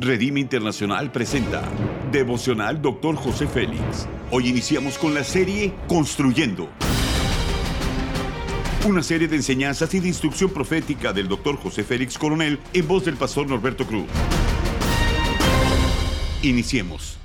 Redime Internacional presenta Devocional Dr. José Félix. Hoy iniciamos con la serie Construyendo. Una serie de enseñanzas y de instrucción profética del Dr. José Félix Coronel en voz del pastor Norberto Cruz. Iniciemos.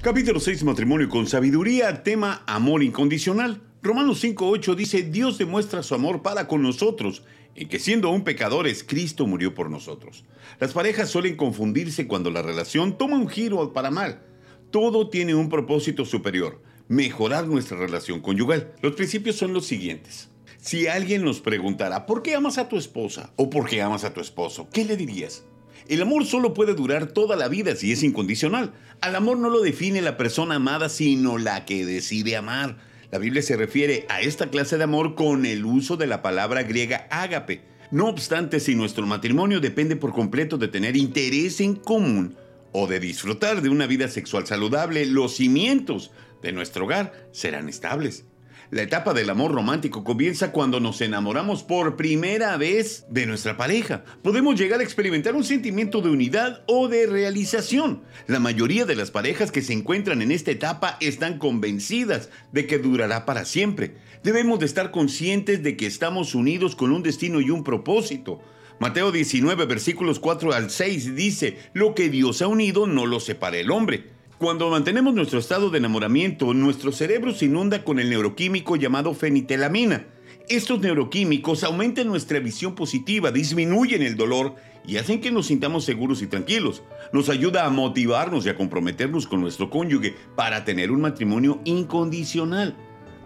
Capítulo 6, Matrimonio con Sabiduría, tema Amor Incondicional. Romanos 5.8 dice, Dios demuestra su amor para con nosotros, en que siendo aún pecadores, Cristo murió por nosotros. Las parejas suelen confundirse cuando la relación toma un giro para mal. Todo tiene un propósito superior, mejorar nuestra relación conyugal. Los principios son los siguientes. Si alguien nos preguntara, ¿por qué amas a tu esposa? ¿O por qué amas a tu esposo? ¿Qué le dirías? El amor solo puede durar toda la vida si es incondicional. Al amor no lo define la persona amada, sino la que decide amar. La Biblia se refiere a esta clase de amor con el uso de la palabra griega ágape. No obstante, si nuestro matrimonio depende por completo de tener interés en común o de disfrutar de una vida sexual saludable, los cimientos de nuestro hogar serán estables. La etapa del amor romántico comienza cuando nos enamoramos por primera vez de nuestra pareja. Podemos llegar a experimentar un sentimiento de unidad o de realización. La mayoría de las parejas que se encuentran en esta etapa están convencidas de que durará para siempre. Debemos de estar conscientes de que estamos unidos con un destino y un propósito. Mateo 19 versículos 4 al 6 dice, lo que Dios ha unido no lo separa el hombre. Cuando mantenemos nuestro estado de enamoramiento, nuestro cerebro se inunda con el neuroquímico llamado fenitelamina. Estos neuroquímicos aumentan nuestra visión positiva, disminuyen el dolor y hacen que nos sintamos seguros y tranquilos. Nos ayuda a motivarnos y a comprometernos con nuestro cónyuge para tener un matrimonio incondicional.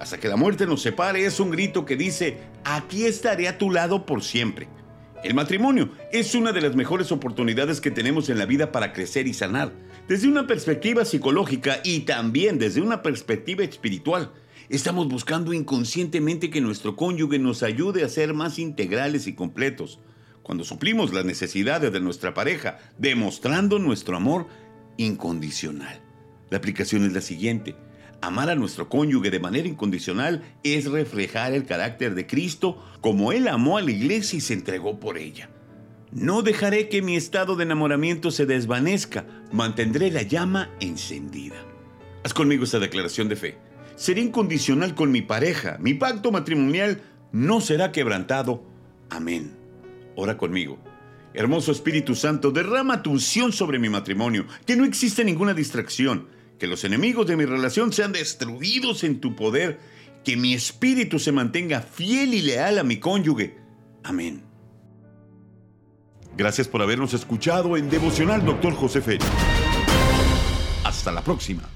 Hasta que la muerte nos separe es un grito que dice, aquí estaré a tu lado por siempre. El matrimonio es una de las mejores oportunidades que tenemos en la vida para crecer y sanar, desde una perspectiva psicológica y también desde una perspectiva espiritual. Estamos buscando inconscientemente que nuestro cónyuge nos ayude a ser más integrales y completos. Cuando suplimos las necesidades de nuestra pareja, demostrando nuestro amor incondicional. La aplicación es la siguiente. Amar a nuestro cónyuge de manera incondicional es reflejar el carácter de Cristo como Él amó a la iglesia y se entregó por ella. No dejaré que mi estado de enamoramiento se desvanezca, mantendré la llama encendida. Haz conmigo esta declaración de fe. Seré incondicional con mi pareja, mi pacto matrimonial no será quebrantado. Amén. Ora conmigo. Hermoso Espíritu Santo, derrama tu unción sobre mi matrimonio, que no existe ninguna distracción que los enemigos de mi relación sean destruidos en tu poder, que mi espíritu se mantenga fiel y leal a mi cónyuge. Amén. Gracias por habernos escuchado en Devocional Doctor José Félix. Hasta la próxima.